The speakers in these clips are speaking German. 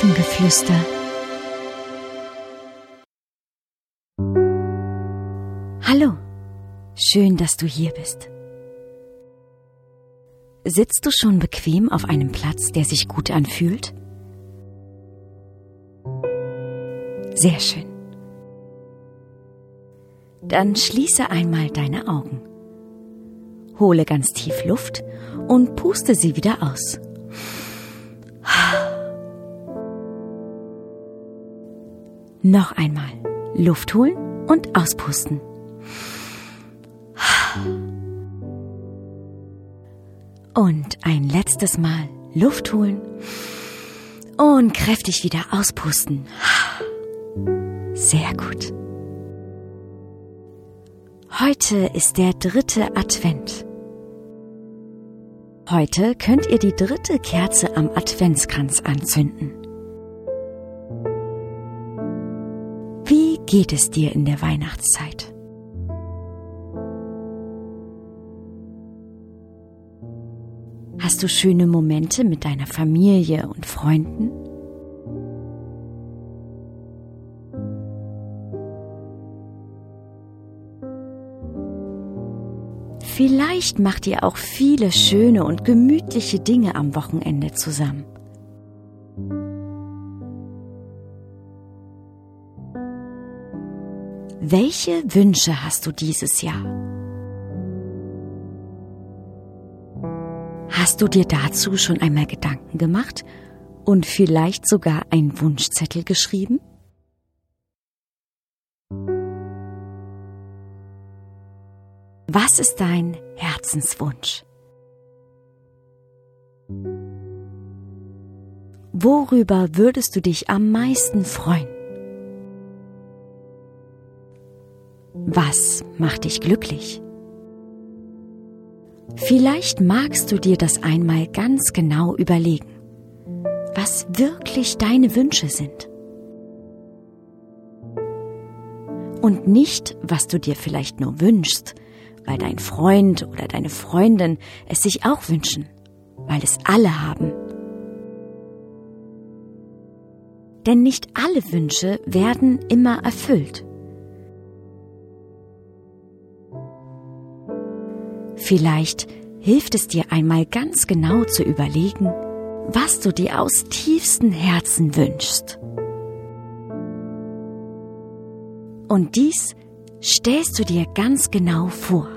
Elfengeflüster. Hallo, schön, dass du hier bist. Sitzt du schon bequem auf einem Platz, der sich gut anfühlt? Sehr schön. Dann schließe einmal deine Augen. Hole ganz tief Luft und puste sie wieder aus. Noch einmal Luft holen und auspusten. Und ein letztes Mal Luft holen und kräftig wieder auspusten. Sehr gut. Heute ist der dritte Advent. Heute könnt ihr die dritte Kerze am Adventskranz anzünden. Geht es dir in der Weihnachtszeit? Hast du schöne Momente mit deiner Familie und Freunden? Vielleicht macht ihr auch viele schöne und gemütliche Dinge am Wochenende zusammen. Welche Wünsche hast du dieses Jahr? Hast du dir dazu schon einmal Gedanken gemacht und vielleicht sogar einen Wunschzettel geschrieben? Was ist dein Herzenswunsch? Worüber würdest du dich am meisten freuen? Was macht dich glücklich? Vielleicht magst du dir das einmal ganz genau überlegen, was wirklich deine Wünsche sind. Und nicht, was du dir vielleicht nur wünschst, weil dein Freund oder deine Freundin es sich auch wünschen, weil es alle haben. Denn nicht alle Wünsche werden immer erfüllt. Vielleicht hilft es dir einmal ganz genau zu überlegen, was du dir aus tiefstem Herzen wünschst. Und dies stellst du dir ganz genau vor.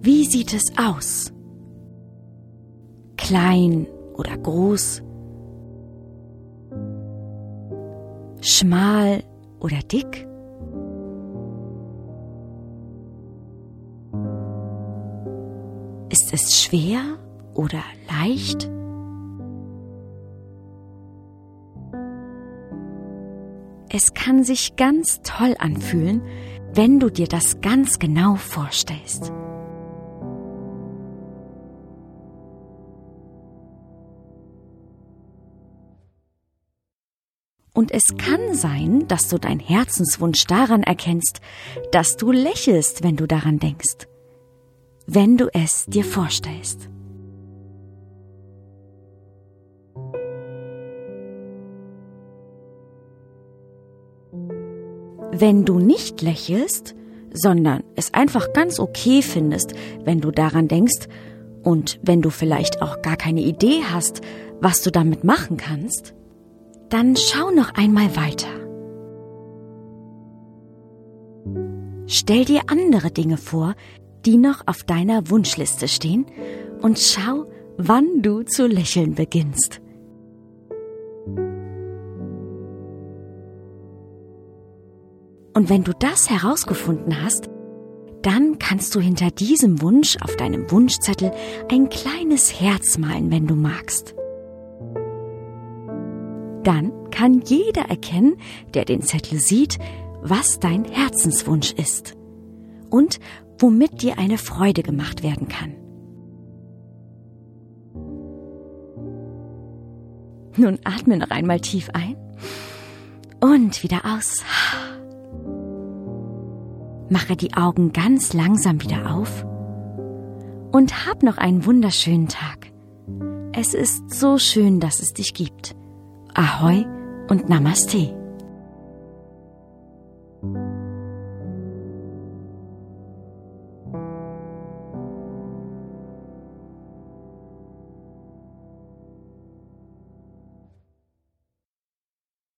Wie sieht es aus? Klein oder groß? Schmal oder dick? Es schwer oder leicht? Es kann sich ganz toll anfühlen, wenn du dir das ganz genau vorstellst. Und es kann sein, dass du dein Herzenswunsch daran erkennst, dass du lächelst, wenn du daran denkst, wenn du es dir vorstellst. Wenn du nicht lächelst, sondern es einfach ganz okay findest, wenn du daran denkst und wenn du vielleicht auch gar keine Idee hast, was du damit machen kannst, dann schau noch einmal weiter. Stell dir andere Dinge vor, die noch auf deiner Wunschliste stehen und schau, wann du zu lächeln beginnst. Und wenn du das herausgefunden hast, dann kannst du hinter diesem Wunsch auf deinem Wunschzettel ein kleines Herz malen, wenn du magst. Dann kann jeder erkennen, der den Zettel sieht, was dein Herzenswunsch ist und womit dir eine Freude gemacht werden kann. Nun atme noch einmal tief ein und wieder aus. Mache die Augen ganz langsam wieder auf und hab noch einen wunderschönen Tag. Es ist so schön, dass es dich gibt. Ahoi und Namaste.